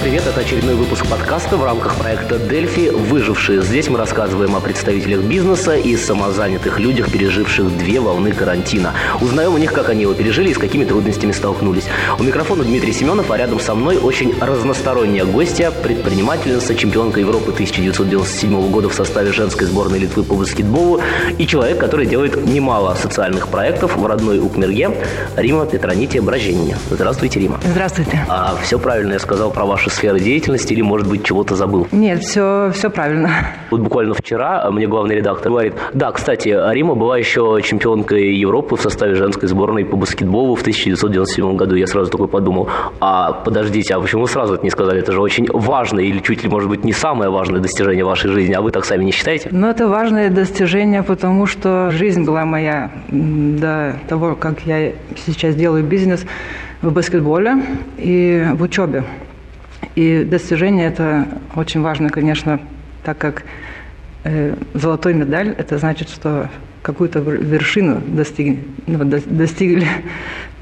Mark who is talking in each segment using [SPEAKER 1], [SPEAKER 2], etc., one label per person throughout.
[SPEAKER 1] привет! Это очередной выпуск подкаста в рамках проекта «Дельфи. Выжившие». Здесь мы рассказываем о представителях бизнеса и самозанятых людях, переживших две волны карантина. Узнаем у них, как они его пережили и с какими трудностями столкнулись. У микрофона Дмитрий Семенов, а рядом со мной очень разносторонняя гостья, предпринимательница, чемпионка Европы 1997 года в составе женской сборной Литвы по баскетболу и человек, который делает немало социальных проектов в родной Укмерге, Рима Петронития Броженине. Здравствуйте, Рима.
[SPEAKER 2] Здравствуйте.
[SPEAKER 1] А все правильно я сказал про ваши сферы деятельности или, может быть, чего-то забыл?
[SPEAKER 2] Нет, все, все правильно.
[SPEAKER 1] Вот буквально вчера мне главный редактор говорит, да, кстати, Рима была еще чемпионкой Европы в составе женской сборной по баскетболу в 1997 году. Я сразу такой подумал, а подождите, а почему вы сразу это не сказали? Это же очень важное или чуть ли, может быть, не самое важное достижение вашей жизни, а вы так сами не считаете?
[SPEAKER 2] Ну, это важное достижение, потому что жизнь была моя до того, как я сейчас делаю бизнес в баскетболе и в учебе. И достижение это очень важно, конечно, так как э, золотой медаль, это значит, что какую-то вершину достигли, ну, достигли.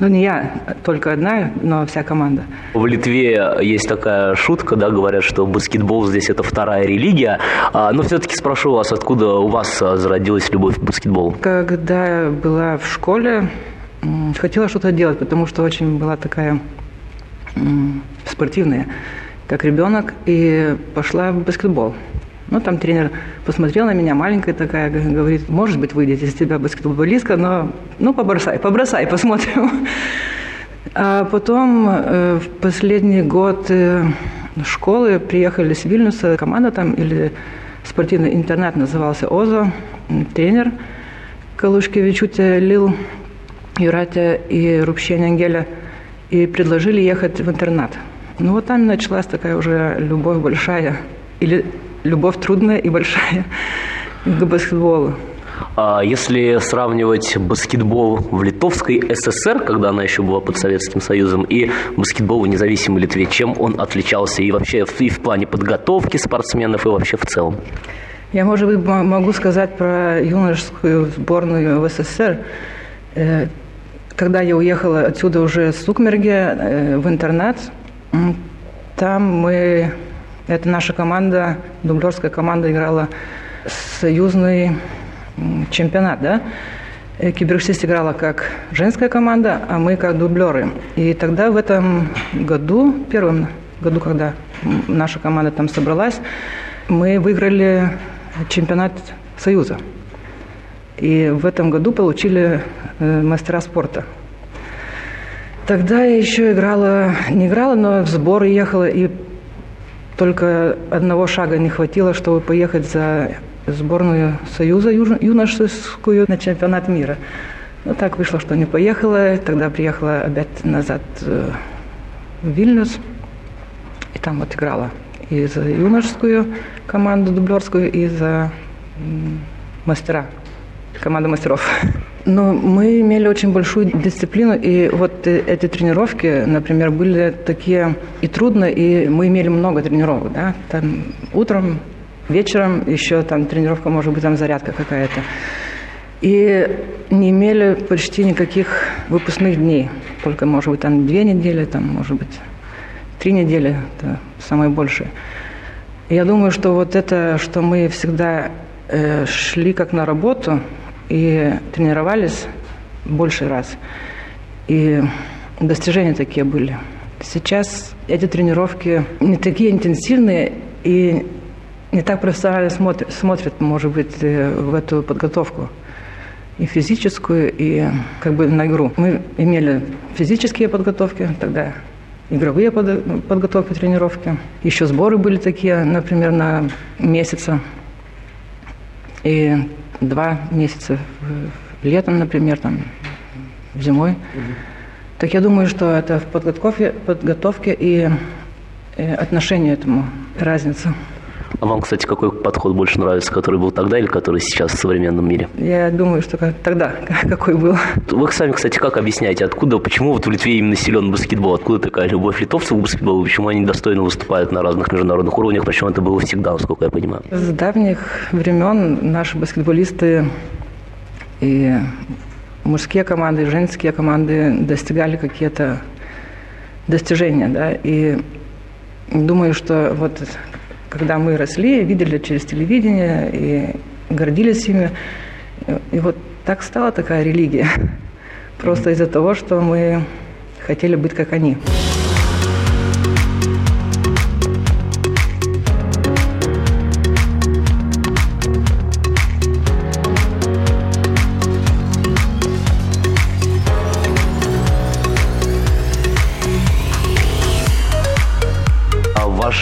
[SPEAKER 2] Ну, не я, только одна, но вся команда.
[SPEAKER 1] В Литве есть такая шутка, да, говорят, что баскетбол здесь это вторая религия. А, но все-таки спрошу вас, откуда у вас зародилась любовь к баскетболу?
[SPEAKER 2] Когда была в школе, хотела что-то делать, потому что очень была такая спортивная, как ребенок, и пошла в баскетбол. Ну, там тренер посмотрел на меня, маленькая такая, говорит, может быть, выйдет из тебя баскетболистка, но, ну, побросай, побросай, посмотрим. А потом э, в последний год э, школы приехали с Вильнюса, команда там, или спортивный интернат назывался ОЗО, тренер Калушкевичуте Лил Юратя и Рубщень Ангеля, и предложили ехать в интернат. Ну вот там началась такая уже любовь большая, или любовь трудная и большая к баскетболу.
[SPEAKER 1] А если сравнивать баскетбол в Литовской ССР, когда она еще была под Советским Союзом, и баскетбол в независимой Литве, чем он отличался и вообще и в плане подготовки спортсменов, и вообще в целом?
[SPEAKER 2] Я, может быть, могу сказать про юношескую сборную в СССР. Когда я уехала отсюда уже с Сукмерге э, в интернат, там мы, это наша команда, дублерская команда играла союзный чемпионат, да? Э, Киберсист играла как женская команда, а мы как дублеры. И тогда в этом году, первом году, когда наша команда там собралась, мы выиграли чемпионат Союза. И в этом году получили мастера спорта. Тогда я еще играла, не играла, но в сборы ехала, и только одного шага не хватило, чтобы поехать за сборную Союза юношескую на чемпионат мира. Но так вышло, что не поехала. Тогда приехала опять назад э, в Вильнюс. И там вот играла и за юношескую команду дублерскую, и за мастера команда мастеров. Но мы имели очень большую дисциплину, и вот э, эти тренировки, например, были такие и трудные, и мы имели много тренировок, да, там утром, вечером еще там тренировка, может быть, там зарядка какая-то. И не имели почти никаких выпускных дней, только, может быть, там две недели, там, может быть, три недели, это самое большее. Я думаю, что вот это, что мы всегда э, шли как на работу, и тренировались больше раз. И достижения такие были. Сейчас эти тренировки не такие интенсивные и не так профессионально смотрят, смотрят, может быть, э, в эту подготовку и физическую, и как бы на игру. Мы имели физические подготовки тогда, игровые подготовки, тренировки. Еще сборы были такие, например, на месяца. И два месяца летом, например, там, зимой. Так я думаю, что это в подготовке, подготовке и отношению этому разница.
[SPEAKER 1] А вам, кстати, какой подход больше нравится, который был тогда или который сейчас в современном мире?
[SPEAKER 2] Я думаю, что тогда какой был.
[SPEAKER 1] Вы сами, кстати, как объясняете, откуда, почему вот в Литве именно силен баскетбол? Откуда такая любовь литовцев к баскетболу? Почему они достойно выступают на разных международных уровнях? Причем это было всегда, насколько я понимаю.
[SPEAKER 2] С давних времен наши баскетболисты и мужские команды, и женские команды достигали какие-то достижения, да, и думаю, что вот когда мы росли, видели через телевидение и гордились ими, и вот так стала такая религия. Просто из-за того, что мы хотели быть как они.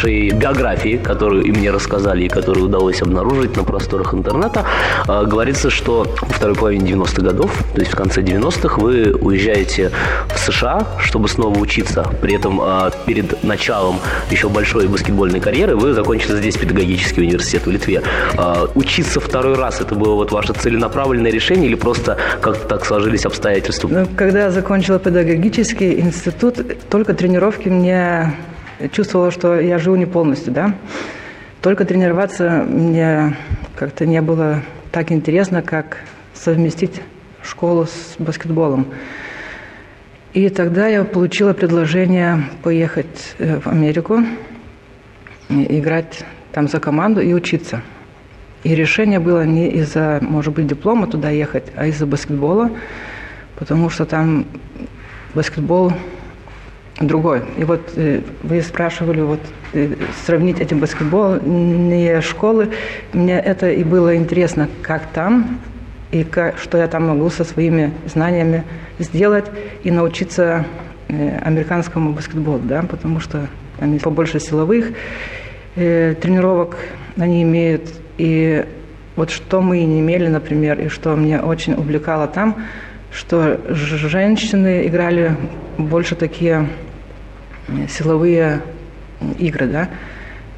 [SPEAKER 1] Вашей биографии, которую и мне рассказали, и которую удалось обнаружить на просторах интернета, э, говорится, что во второй половине 90-х годов, то есть в конце 90-х, вы уезжаете в США, чтобы снова учиться. При этом э, перед началом еще большой баскетбольной карьеры вы закончили здесь педагогический университет в Литве. Э, учиться второй раз, это было вот ваше целенаправленное решение или просто как-то так сложились обстоятельства?
[SPEAKER 2] Ну, когда я закончила педагогический институт, только тренировки мне чувствовала, что я живу не полностью, да. Только тренироваться мне как-то не было так интересно, как совместить школу с баскетболом. И тогда я получила предложение поехать э, в Америку, играть там за команду и учиться. И решение было не из-за, может быть, диплома туда ехать, а из-за баскетбола, потому что там баскетбол другой. И вот э, вы спрашивали, вот э, сравнить этим баскетбол, не школы. Мне это и было интересно, как там, и как, что я там могу со своими знаниями сделать и научиться э, американскому баскетболу, да, потому что они побольше силовых тренировок они имеют. И вот что мы не имели, например, и что мне очень увлекало там, что женщины играли больше такие силовые игры, да.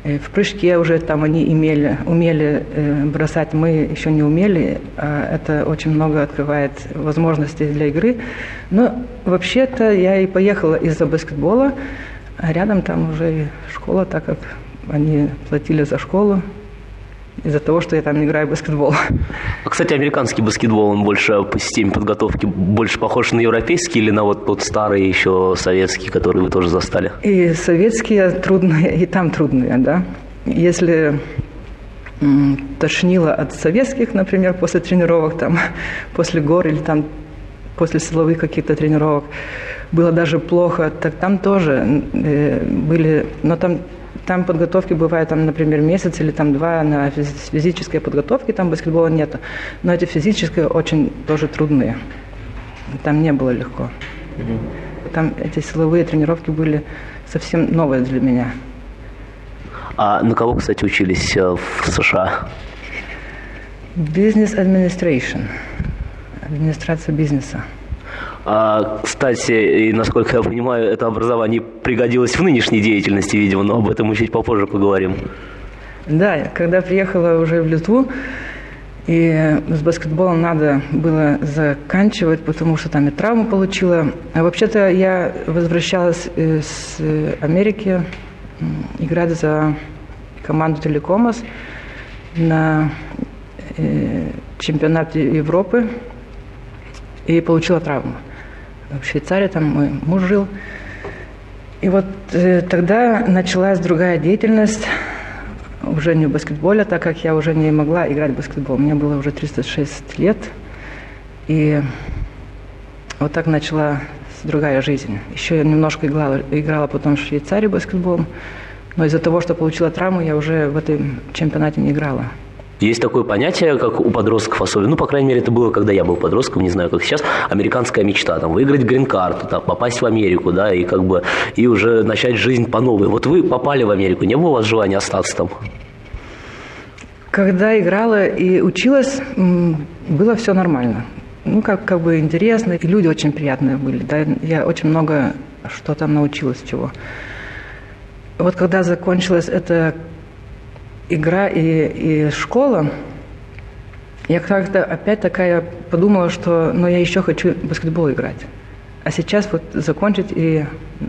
[SPEAKER 2] Э, в прыжке уже там они имели, умели э, бросать, мы еще не умели. А это очень много открывает возможностей для игры. Но вообще-то я и поехала из-за баскетбола, а рядом там уже и школа, так как они платили за школу из-за того, что я там играю в баскетбол.
[SPEAKER 1] А, кстати, американский баскетбол, он больше по системе подготовки больше похож на европейский или на вот тот старый еще советский, который вы тоже застали?
[SPEAKER 2] И советские трудные, и там трудные, да. Если тошнило от советских, например, после тренировок, там, после гор или там после силовых каких-то тренировок, было даже плохо, так там тоже э, были, но там там подготовки бывают, там, например, месяц или там два на физической подготовке, там баскетбола нет. Но эти физические очень тоже трудные. Там не было легко. Там эти силовые тренировки были совсем новые для меня.
[SPEAKER 1] А на кого, кстати, учились э, в США?
[SPEAKER 2] Business Administration. Администрация бизнеса.
[SPEAKER 1] А, кстати, и насколько я понимаю, это образование пригодилось в нынешней деятельности, видимо, но об этом мы чуть попозже поговорим.
[SPEAKER 2] Да, когда приехала уже в Литву, и с баскетболом надо было заканчивать, потому что там и травму получила. А вообще-то я возвращалась из Америки играть за команду Телекомас на э, чемпионате Европы и получила травму в Швейцарии, там мой муж жил. И вот э, тогда началась другая деятельность, уже не в баскетболе, так как я уже не могла играть в баскетбол. Мне было уже 36 лет. И вот так начала другая жизнь. Еще я немножко играла, играла потом в Швейцарии баскетбол, но из-за того, что получила травму, я уже в этом чемпионате не играла.
[SPEAKER 1] Есть такое понятие, как у подростков особенно, ну, по крайней мере, это было, когда я был подростком, не знаю, как сейчас, американская мечта, там, выиграть грин-карту, там, попасть в Америку, да, и как бы, и уже начать жизнь по новой. Вот вы попали в Америку, не было у вас желания остаться там?
[SPEAKER 2] Когда играла и училась, было все нормально. Ну, как, как бы интересно, и люди очень приятные были, да, я очень много что там научилась чего. Вот когда закончилась эта игра и, и школа, я как-то опять такая подумала, что ну, я еще хочу баскетбол играть. А сейчас вот закончить и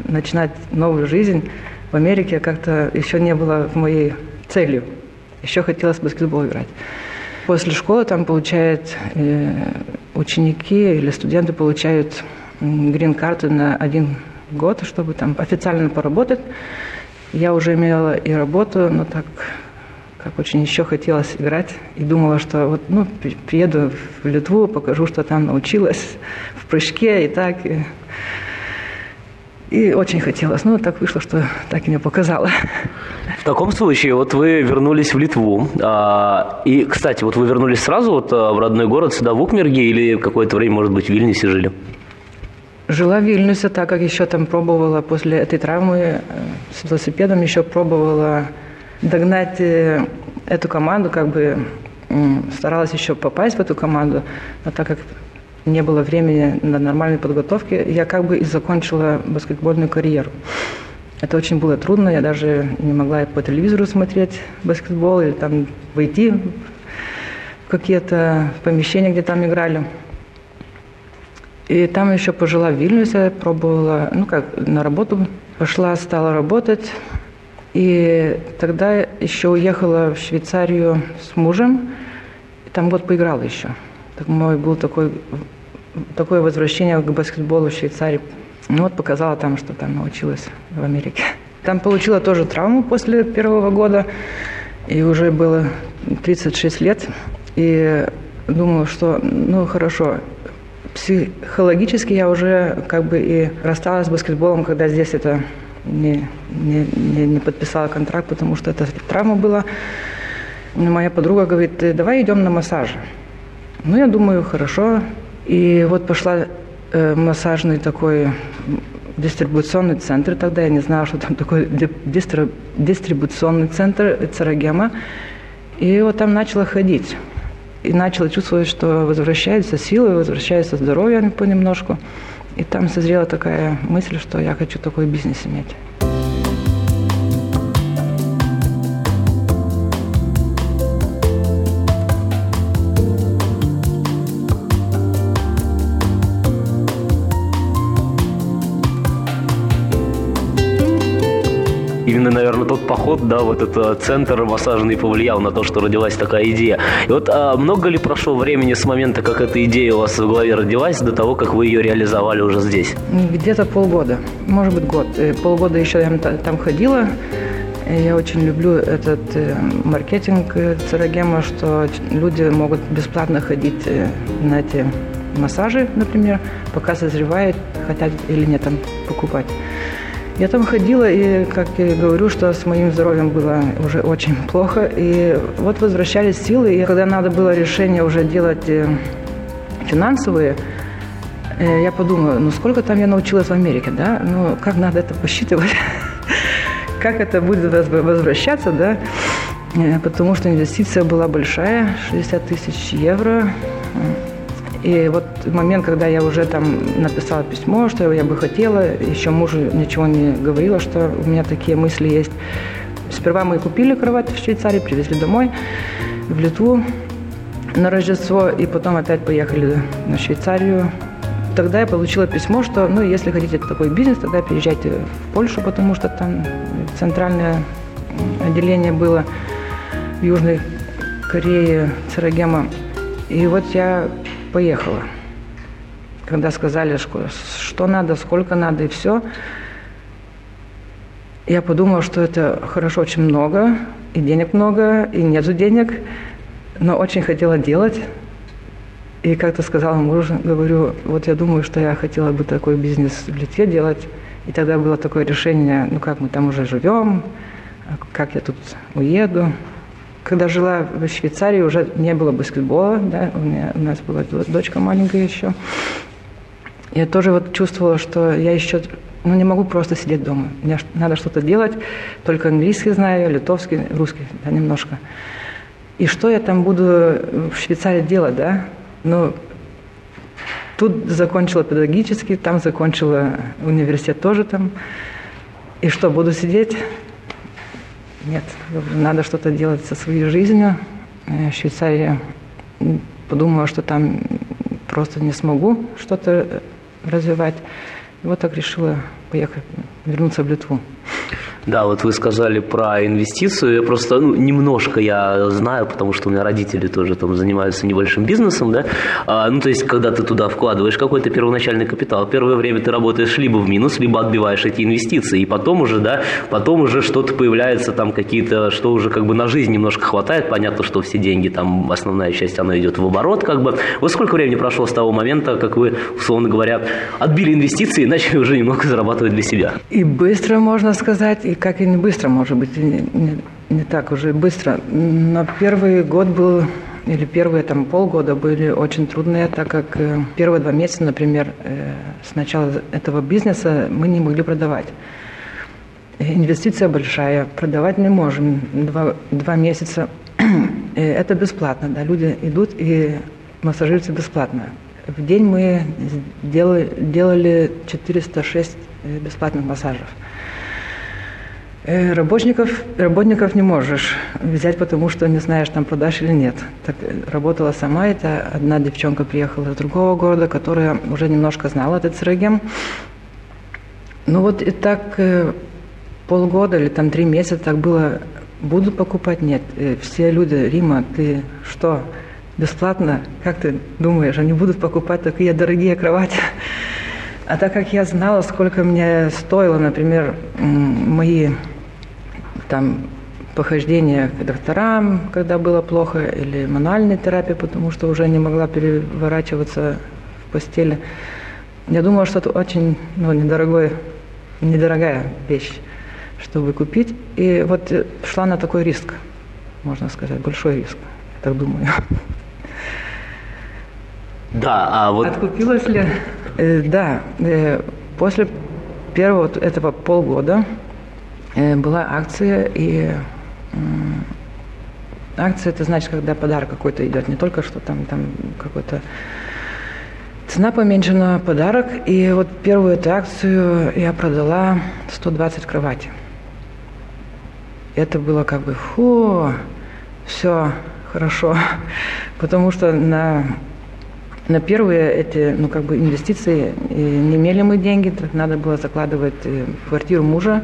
[SPEAKER 2] начинать новую жизнь в Америке как-то еще не было моей целью. Еще хотелось в баскетбол играть. После школы там получают э, ученики или студенты получают грин-карты на один год, чтобы там официально поработать. Я уже имела и работу, но так как очень еще хотелось играть. И думала, что вот, ну, приеду в Литву, покажу, что там научилась в прыжке и так. И, и очень хотелось. Но так вышло, что так и не показала.
[SPEAKER 1] В таком случае, вот вы вернулись в Литву. А, и, кстати, вот вы вернулись сразу вот а, в родной город, сюда, в Укмерге, или какое-то время, может быть, в Вильнюсе жили?
[SPEAKER 2] Жила в Вильнюсе, так как еще там пробовала после этой травмы э, с велосипедом, еще пробовала догнать э, эту команду, как бы старалась еще попасть в эту команду, но так как не было времени на нормальной подготовке, я как бы и закончила баскетбольную карьеру. Это очень было трудно, я даже не могла по телевизору смотреть баскетбол или там войти в какие-то помещения, где там играли. И там еще пожила в Вильнюсе, пробовала, ну как, на работу пошла, стала работать. И тогда еще уехала в Швейцарию с мужем, и там год поиграла еще. Так мой был такой, такое возвращение к баскетболу в Швейцарии. Ну вот показала там, что там научилась в Америке. Там получила тоже травму после первого года, и уже было 36 лет. И думала, что ну хорошо, психологически я уже как бы и рассталась с баскетболом, когда здесь это не, не, не, не подписала контракт, потому что это травма была. Моя подруга говорит, давай идем на массаж. Ну, я думаю, хорошо. И вот пошла э, массажный такой дистрибуционный центр. Тогда я не знала, что там такой дистри, дистрибуционный центр Царагема. И вот там начала ходить. И начала чувствовать, что возвращаются силы, возвращается здоровье понемножку. И там созрела такая мысль, что я хочу такой бизнес иметь.
[SPEAKER 1] Именно, наверное, тот поход, да, вот этот центр массажный повлиял на то, что родилась такая идея. И вот а много ли прошло времени с момента, как эта идея у вас в голове родилась, до того, как вы ее реализовали уже здесь?
[SPEAKER 2] Где-то полгода, может быть год. Э, полгода еще я там ходила. Я очень люблю этот э, маркетинг э, Церагема, что люди могут бесплатно ходить на эти массажи, например, пока созревает, хотят или нет там покупать. Я там ходила, и, как я говорю, что с моим здоровьем было уже очень плохо. И вот возвращались силы, и когда надо было решение уже делать э, финансовые, э, я подумала, ну сколько там я научилась в Америке, да? Ну как надо это посчитывать? Как это будет возвращаться, да? Э, потому что инвестиция была большая, 60 тысяч евро. И вот момент, когда я уже там написала письмо, что я бы хотела, еще мужу ничего не говорила, что у меня такие мысли есть. Сперва мы купили кровать в Швейцарии, привезли домой, в Литву на Рождество, и потом опять поехали на Швейцарию. Тогда я получила письмо, что, ну, если хотите такой бизнес, тогда переезжайте в Польшу, потому что там центральное отделение было в Южной Корее, Царагема. И вот я поехала. Когда сказали, что надо, сколько надо и все, я подумала, что это хорошо очень много, и денег много, и нету денег, но очень хотела делать. И как-то сказала мужу, говорю, вот я думаю, что я хотела бы такой бизнес в Литве делать. И тогда было такое решение, ну как мы там уже живем, как я тут уеду. Когда жила в Швейцарии, уже не было баскетбола, да, у, меня, у нас была дочка маленькая еще. Я тоже вот чувствовала, что я еще ну, не могу просто сидеть дома. Мне надо что-то делать. Только английский знаю, литовский, русский, да, немножко. И что я там буду в Швейцарии делать, да? Ну, тут закончила педагогический, там закончила университет тоже там. И что, буду сидеть? Нет, надо что-то делать со своей жизнью. Э, Швейцария подумала, что там просто не смогу что-то развивать. И вот так решила поехать, вернуться в Литву.
[SPEAKER 1] Да, вот вы сказали про инвестицию. Я просто ну, немножко я знаю, потому что у меня родители тоже там занимаются небольшим бизнесом, да. А, ну, то есть, когда ты туда вкладываешь какой-то первоначальный капитал, первое время ты работаешь либо в минус, либо отбиваешь эти инвестиции. И потом уже, да, потом уже что-то появляется, там какие-то, что уже как бы на жизнь немножко хватает. Понятно, что все деньги, там основная часть, она идет в оборот, как бы. Вот сколько времени прошло с того момента, как вы, условно говоря, отбили инвестиции и начали уже немного зарабатывать для себя?
[SPEAKER 2] И быстро, можно сказать, и как и не быстро, может быть, не, не, так уже быстро. Но первый год был или первые там полгода были очень трудные, так как э, первые два месяца, например, э, с начала этого бизнеса мы не могли продавать. Инвестиция большая, продавать не можем. Два, два месяца это бесплатно, да, люди идут и массажируются бесплатно. В день мы делали, делали 406 э, бесплатных массажев. Э, работников, работников не можешь взять, потому что не знаешь, там продашь или нет. Так э, работала сама, это одна девчонка приехала из другого города, которая уже немножко знала этот сырогем. Ну вот и так э, полгода или там три месяца так было, буду покупать, нет. Все люди, Рима, ты что, бесплатно, как ты думаешь, они будут покупать такие дорогие кровати? А так как я знала, сколько мне стоило, например, мои там похождения к докторам, когда было плохо, или мануальной терапии, потому что уже не могла переворачиваться в постели. Я думала, что это очень ну, недорогой, недорогая вещь, чтобы купить. И вот шла на такой риск, можно сказать, большой риск, я так думаю.
[SPEAKER 1] Да, а вот...
[SPEAKER 2] Откупилась ли? Э, да, э, после первого этого полгода была акция, и акция это значит, когда подарок какой-то идет, не только что там, там какой-то цена поменьше на подарок. И вот первую эту акцию я продала 120 кроватей. Это было как бы, фу, все хорошо, потому что на на первые эти, ну, как бы инвестиции не имели мы деньги, надо было закладывать э, квартиру мужа,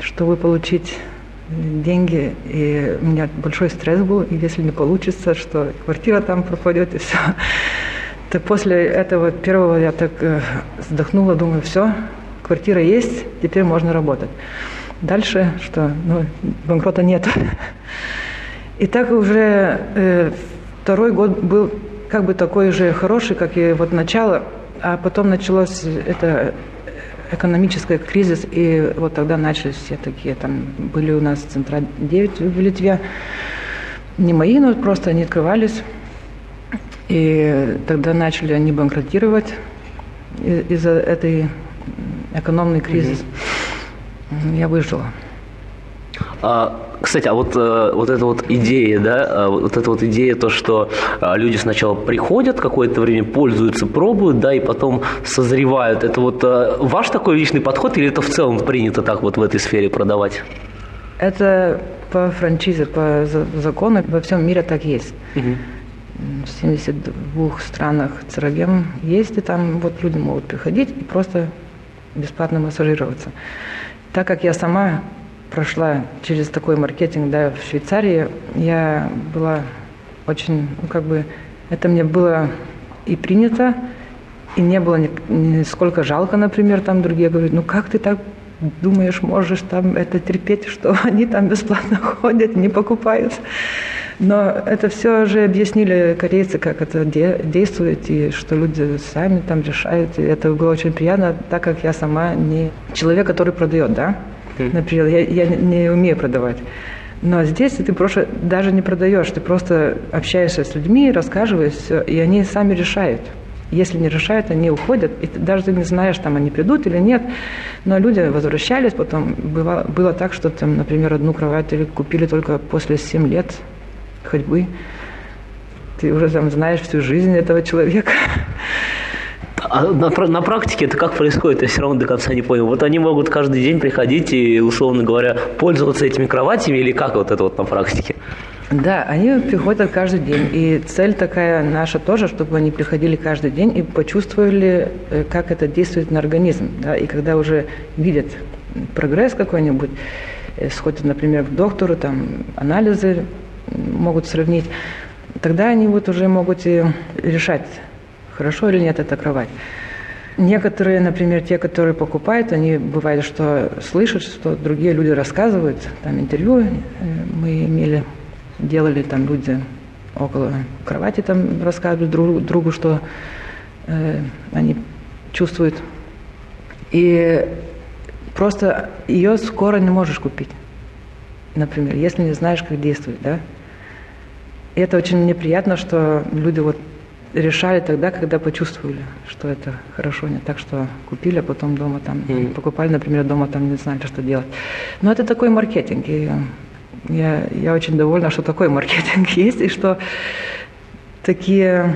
[SPEAKER 2] чтобы получить деньги, и у меня большой стресс был, и если не получится, что квартира там пропадет, и все. То после этого первого я так э, вздохнула, думаю, все, квартира есть, теперь можно работать. Дальше, что, ну, банкрота нет. И так уже э, второй год был как бы такой же хороший, как и вот начало, а потом началось это экономический кризис, и вот тогда начались все такие, там были у нас центра 9 в Литве, не мои, но просто они открывались, и тогда начали они банкротировать из-за этой экономный кризис. Mm-hmm. Я выжила.
[SPEAKER 1] А, кстати, а вот, э, вот эта вот идея, да, э, вот эта вот идея, то, что э, люди сначала приходят, какое-то время пользуются, пробуют, да, и потом созревают. Это вот ваш такой личный подход или это в целом принято так вот в этой сфере продавать?
[SPEAKER 2] Это по франшизе, по закону во всем мире так есть. Угу. В 72 странах ЦРГМ есть, и там вот люди могут приходить и просто бесплатно массажироваться. Так как я сама прошла через такой маркетинг да, в Швейцарии, я была очень, ну как бы, это мне было и принято, и не было нисколько жалко, например, там другие говорят, ну как ты так думаешь, можешь там это терпеть, что они там бесплатно ходят, не покупают. Но это все же объяснили корейцы, как это де- действует, и что люди сами там решают. И это было очень приятно, так как я сама не человек, который продает, да. Например, я, я не умею продавать. Но здесь ты просто даже не продаешь, ты просто общаешься с людьми, рассказываешь все, и они сами решают. Если не решают, они уходят, и ты даже ты не знаешь, там они придут или нет. Но люди возвращались, потом было, было так, что там, например, одну кровать или купили только после 7 лет ходьбы. Ты уже там знаешь всю жизнь этого человека.
[SPEAKER 1] А на, на практике это как происходит? Я все равно до конца не понял. Вот они могут каждый день приходить и, условно говоря, пользоваться этими кроватями или как вот это вот на практике?
[SPEAKER 2] Да, они приходят каждый день. И цель такая наша тоже, чтобы они приходили каждый день и почувствовали, э, как это действует на организм. Да? И когда уже видят прогресс какой-нибудь, э, сходят, например, к доктору, там анализы могут сравнить, тогда они вот уже могут и решать, хорошо или нет эта кровать. Некоторые, например, те, которые покупают, они бывает, что слышат, что другие люди рассказывают, там интервью э, мы имели, делали там люди около кровати, там рассказывают друг другу, что э, они чувствуют. И просто ее скоро не можешь купить, например, если не знаешь, как действовать, да. И это очень неприятно, что люди вот решали тогда, когда почувствовали, что это хорошо, не так, что купили, а потом дома там mm. покупали, например, дома там не знали, что делать. Но это такой маркетинг, и я, я очень довольна, что такой маркетинг есть, и что такие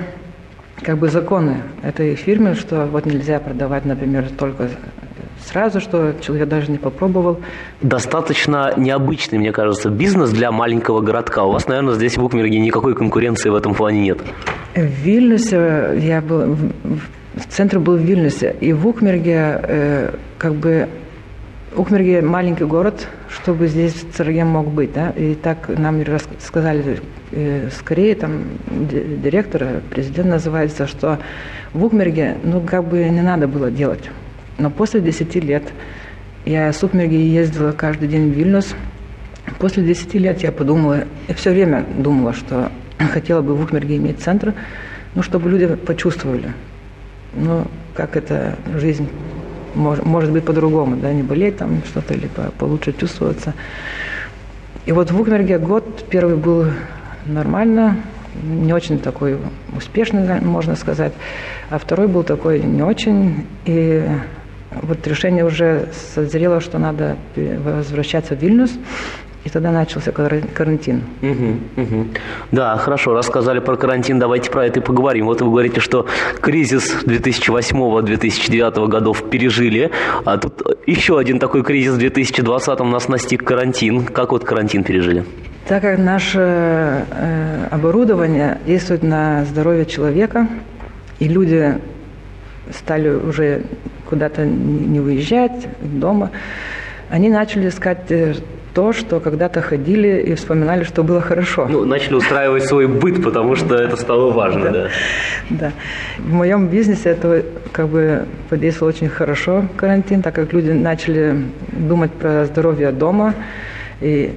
[SPEAKER 2] как бы законы этой фирмы, что вот нельзя продавать, например, только сразу, что человек даже не попробовал.
[SPEAKER 1] Достаточно необычный, мне кажется, бизнес для маленького городка. У вас, наверное, здесь в Укмерге никакой конкуренции в этом плане нет.
[SPEAKER 2] В Вильнюсе я был, в центре был в Вильнюсе, и в Укмерге э, как бы Укмерге маленький город, чтобы здесь Царген мог быть, да, и так нам сказали э, скорее там директор, президент называется, что в Укмерге, ну, как бы не надо было делать. Но после 10 лет я с Укмерги ездила каждый день в Вильнюс. После 10 лет я подумала, я все время думала, что хотела бы в Укмерге иметь центр, ну, чтобы люди почувствовали, ну, как эта жизнь может, может быть по-другому, да, не болеть там что-то или получше чувствоваться. И вот в Укмерге год первый был нормально, не очень такой успешный, можно сказать, а второй был такой не очень. И вот решение уже созрело, что надо возвращаться в Вильнюс. И тогда начался карантин.
[SPEAKER 1] Угу, угу. Да, хорошо, рассказали про карантин, давайте про это и поговорим. Вот вы говорите, что кризис 2008-2009 годов пережили, а тут еще один такой кризис в 2020 нас настиг карантин. Как вот карантин пережили?
[SPEAKER 2] Так как наше э, оборудование действует на здоровье человека, и люди стали уже куда-то не выезжать дома, они начали искать э, то, что когда-то ходили и вспоминали, что было хорошо.
[SPEAKER 1] Ну, начали устраивать свой быт, потому что это стало важно, да.
[SPEAKER 2] Да. В моем бизнесе это как бы подействовало очень хорошо, карантин, так как люди начали думать про здоровье дома и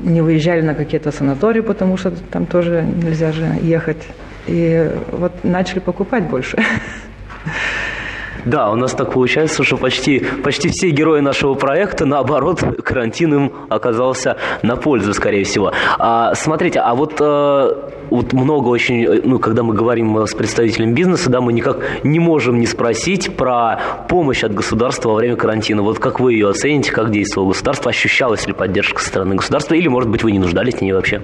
[SPEAKER 2] не выезжали на какие-то санатории, потому что там тоже нельзя же ехать. И вот начали покупать больше.
[SPEAKER 1] Да, у нас так получается, что почти, почти все герои нашего проекта, наоборот, карантин им оказался на пользу, скорее всего. А, смотрите, а вот, а, вот много очень, ну, когда мы говорим с представителем бизнеса, да, мы никак не можем не спросить про помощь от государства во время карантина. Вот как вы ее оцените, как действовало государство, ощущалась ли поддержка со стороны государства, или, может быть, вы не нуждались в ней вообще?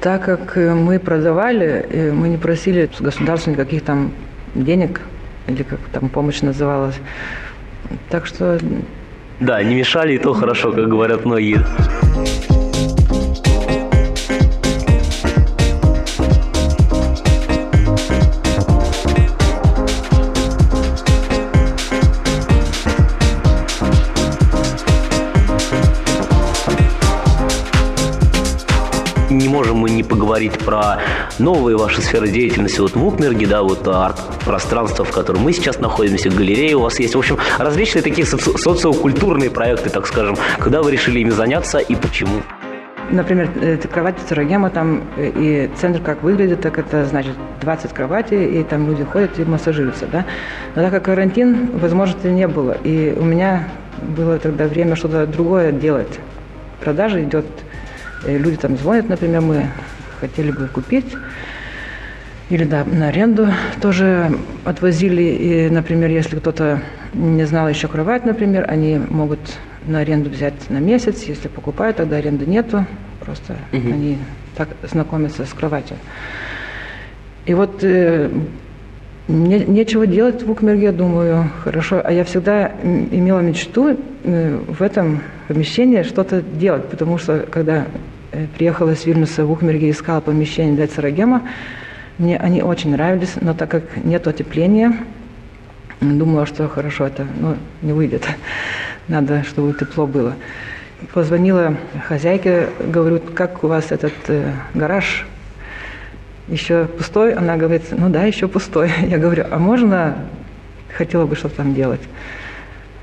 [SPEAKER 2] Так как мы продавали, мы не просили государства никаких там денег, или как там помощь называлась. Так что...
[SPEAKER 1] Да, не мешали, и то хорошо, как говорят многие. Поговорить про новые ваши сферы деятельности. Вот в Укмерге, да, вот арт-пространство, в котором мы сейчас находимся, галерея у вас есть. В общем, различные такие соци- социокультурные проекты, так скажем. Когда вы решили ими заняться и почему?
[SPEAKER 2] Например, кровать Церогема, там и центр как выглядит, так это значит 20 кроватей, и там люди ходят и массажируются, да. Но так как карантин, возможности не было, и у меня было тогда время что-то другое делать. Продажа идет люди там звонят, например, мы хотели бы купить, или да, на аренду тоже отвозили. И, например, если кто-то не знал еще кровать, например, они могут на аренду взять на месяц. Если покупают, тогда аренды нету. Просто угу. они так знакомятся с кроватью. И вот э, не, нечего делать в Укмерге, думаю, хорошо. А я всегда имела мечту э, в этом помещении что-то делать, потому что когда приехала из Вильнюса в Укмерге и искала помещение для Царагема, мне они очень нравились, но так как нет отопления, Думала, что хорошо это, но не выйдет. Надо, чтобы тепло было. Позвонила хозяйке, говорю, как у вас этот э, гараж еще пустой? Она говорит, ну да, еще пустой. Я говорю, а можно, хотела бы что-то там делать,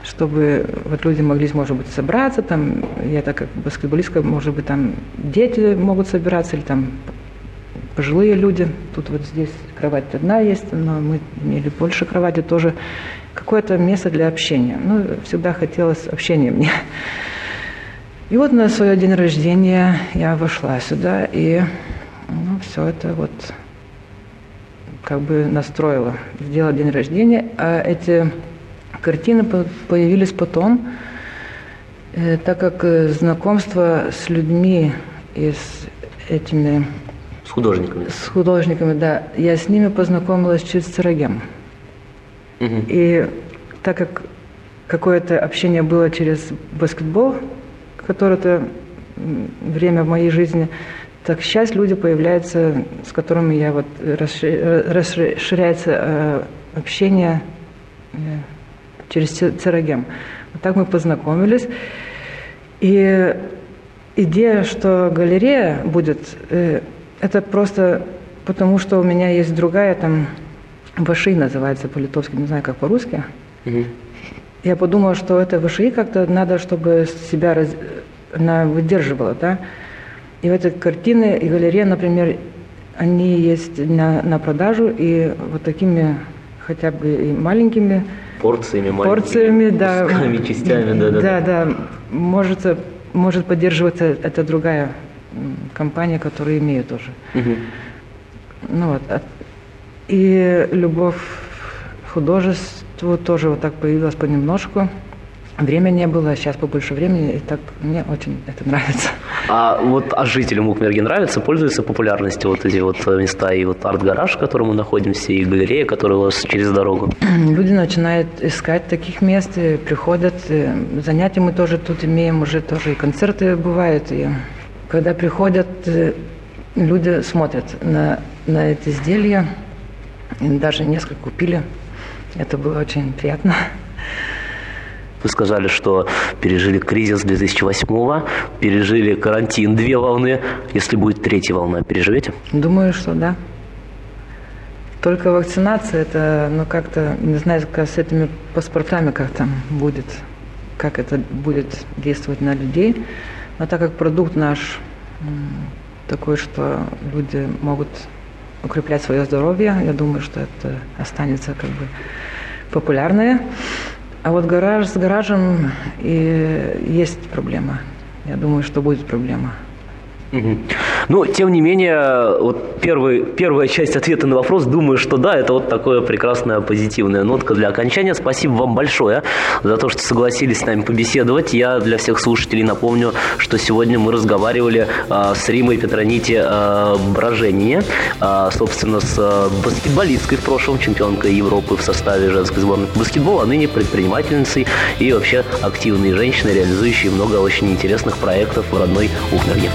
[SPEAKER 2] чтобы вот люди могли, может быть, собраться, там, я так как баскетболистка, может быть, там дети могут собираться, или там пожилые люди. Тут вот здесь кровать одна есть, но мы имели больше кровати тоже. Какое-то место для общения. Ну, всегда хотелось общения мне. И вот на свой день рождения я вошла сюда, и ну, все это вот как бы настроила, сделала день рождения. А эти картины появились потом, э, так как э, знакомство с людьми и с этими...
[SPEAKER 1] С художниками.
[SPEAKER 2] С художниками, да. Я с ними познакомилась через Церагем. Угу. И так как какое-то общение было через баскетбол, которое-то время в моей жизни, так сейчас люди появляются, с которыми я вот расширяется э, общение через Церагем. Вот так мы познакомились. И идея, что галерея будет, э, это просто потому, что у меня есть другая там Ваши называется по-литовски, не знаю, как по-русски. Угу. Я подумала, что это ВШИ как-то надо, чтобы себя раз... она выдерживала, да. И вот эти картины и галерея, например, они есть на, на продажу, и вот такими хотя бы и маленькими
[SPEAKER 1] порциями,
[SPEAKER 2] порциями, да,
[SPEAKER 1] кусками, частями, да, да,
[SPEAKER 2] да, да, может, может поддерживаться это другая компания, которая имеет тоже. Угу. Ну вот, и любовь к художеству тоже вот так появилась понемножку. Время не было, а сейчас побольше времени, и так мне очень это нравится.
[SPEAKER 1] А вот а жителям Укмерги нравится, пользуются популярностью вот эти вот места, и вот арт-гараж, в котором мы находимся, и галерея, которая у вас через дорогу?
[SPEAKER 2] Люди начинают искать таких мест, и приходят, и занятия мы тоже тут имеем, уже тоже и концерты бывают, и когда приходят, э, люди смотрят на, на эти изделия, и даже несколько купили. Это было очень приятно.
[SPEAKER 1] Вы сказали, что пережили кризис 2008-го, пережили карантин две волны. Если будет третья волна, переживете?
[SPEAKER 2] Думаю, что да. Только вакцинация, это, ну, как-то, не знаю, как с этими паспортами как там будет, как это будет действовать на людей. Но так как продукт наш такой, что люди могут укреплять свое здоровье. Я думаю, что это останется как бы популярное. А вот гараж с гаражем и есть проблема. Я думаю, что будет проблема.
[SPEAKER 1] Но, тем не менее, вот первый, первая часть ответа на вопрос, думаю, что да, это вот такая прекрасная позитивная нотка для окончания. Спасибо вам большое за то, что согласились с нами побеседовать. Я для всех слушателей напомню, что сегодня мы разговаривали а, с Римой Петронити а, Броженине, а, собственно, с а, баскетболисткой в прошлом, чемпионкой Европы в составе женской сборной по баскетболу, а ныне предпринимательницей и вообще активной женщиной, реализующей много очень интересных проектов в родной Ухнерге.